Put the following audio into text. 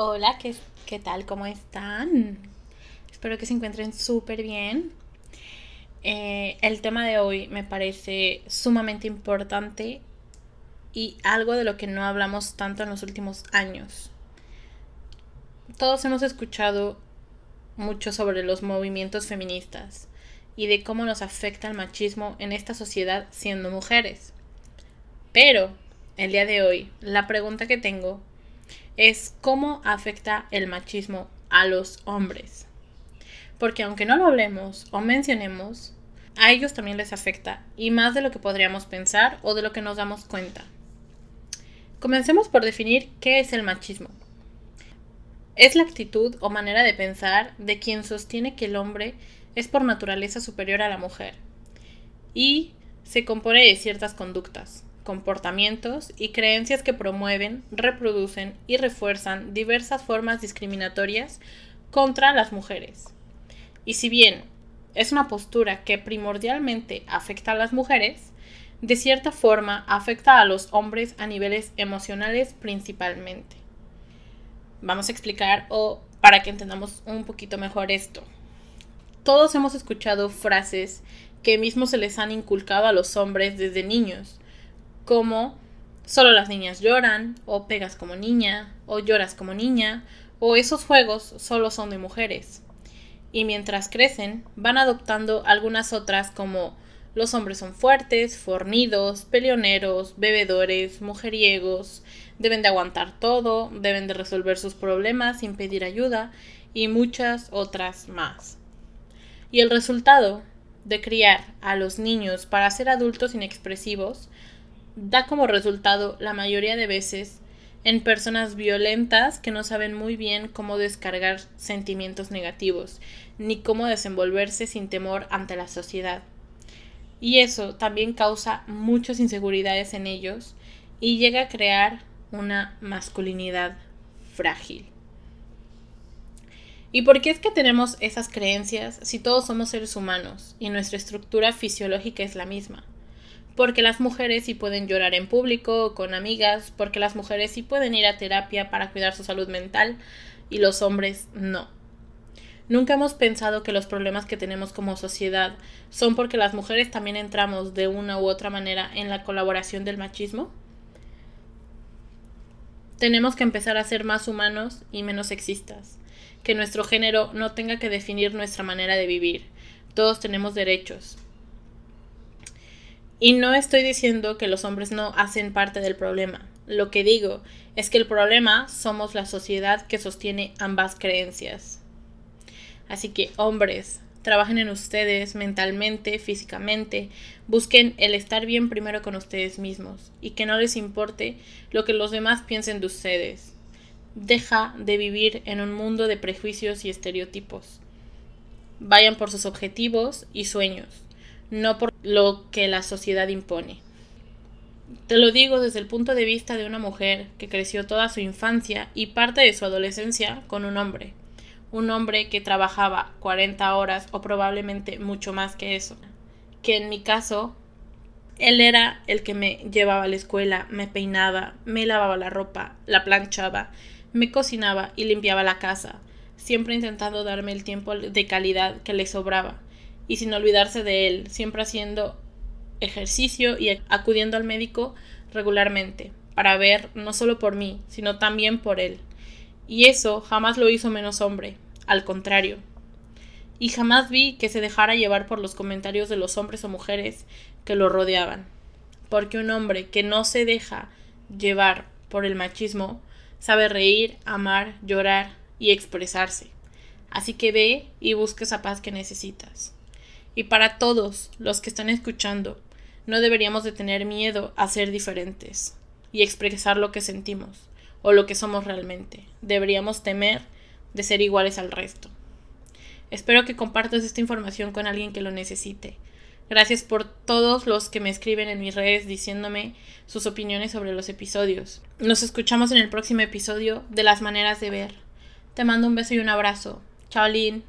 Hola, ¿qué, qué tal? ¿Cómo están? Espero que se encuentren súper bien. Eh, el tema de hoy me parece sumamente importante y algo de lo que no hablamos tanto en los últimos años. Todos hemos escuchado mucho sobre los movimientos feministas y de cómo nos afecta el machismo en esta sociedad siendo mujeres. Pero, el día de hoy, la pregunta que tengo es cómo afecta el machismo a los hombres. Porque aunque no lo hablemos o mencionemos, a ellos también les afecta y más de lo que podríamos pensar o de lo que nos damos cuenta. Comencemos por definir qué es el machismo. Es la actitud o manera de pensar de quien sostiene que el hombre es por naturaleza superior a la mujer y se compone de ciertas conductas, comportamientos y creencias que promueven, reproducen y refuerzan diversas formas discriminatorias contra las mujeres. Y si bien es una postura que primordialmente afecta a las mujeres, de cierta forma afecta a los hombres a niveles emocionales principalmente. Vamos a explicar o para que entendamos un poquito mejor esto. Todos hemos escuchado frases que mismo se les han inculcado a los hombres desde niños, como solo las niñas lloran, o pegas como niña, o lloras como niña, o esos juegos solo son de mujeres. Y mientras crecen, van adoptando algunas otras como los hombres son fuertes, fornidos, peleoneros, bebedores, mujeriegos, deben de aguantar todo, deben de resolver sus problemas sin pedir ayuda y muchas otras más. Y el resultado de criar a los niños para ser adultos inexpresivos da como resultado la mayoría de veces en personas violentas que no saben muy bien cómo descargar sentimientos negativos, ni cómo desenvolverse sin temor ante la sociedad. Y eso también causa muchas inseguridades en ellos y llega a crear una masculinidad frágil. ¿Y por qué es que tenemos esas creencias si todos somos seres humanos y nuestra estructura fisiológica es la misma? Porque las mujeres sí pueden llorar en público con amigas, porque las mujeres sí pueden ir a terapia para cuidar su salud mental y los hombres no. Nunca hemos pensado que los problemas que tenemos como sociedad son porque las mujeres también entramos de una u otra manera en la colaboración del machismo. Tenemos que empezar a ser más humanos y menos sexistas, que nuestro género no tenga que definir nuestra manera de vivir. Todos tenemos derechos, y no estoy diciendo que los hombres no hacen parte del problema. Lo que digo es que el problema somos la sociedad que sostiene ambas creencias. Así que hombres, trabajen en ustedes mentalmente, físicamente, busquen el estar bien primero con ustedes mismos y que no les importe lo que los demás piensen de ustedes. Deja de vivir en un mundo de prejuicios y estereotipos. Vayan por sus objetivos y sueños no por lo que la sociedad impone. Te lo digo desde el punto de vista de una mujer que creció toda su infancia y parte de su adolescencia con un hombre. Un hombre que trabajaba 40 horas o probablemente mucho más que eso. Que en mi caso, él era el que me llevaba a la escuela, me peinaba, me lavaba la ropa, la planchaba, me cocinaba y limpiaba la casa, siempre intentando darme el tiempo de calidad que le sobraba y sin olvidarse de él, siempre haciendo ejercicio y acudiendo al médico regularmente para ver no solo por mí, sino también por él. Y eso jamás lo hizo menos hombre, al contrario. Y jamás vi que se dejara llevar por los comentarios de los hombres o mujeres que lo rodeaban. Porque un hombre que no se deja llevar por el machismo sabe reír, amar, llorar y expresarse. Así que ve y busca esa paz que necesitas. Y para todos los que están escuchando, no deberíamos de tener miedo a ser diferentes y expresar lo que sentimos o lo que somos realmente. Deberíamos temer de ser iguales al resto. Espero que compartas esta información con alguien que lo necesite. Gracias por todos los que me escriben en mis redes diciéndome sus opiniones sobre los episodios. Nos escuchamos en el próximo episodio de Las Maneras de Ver. Te mando un beso y un abrazo. Chao, Lynn.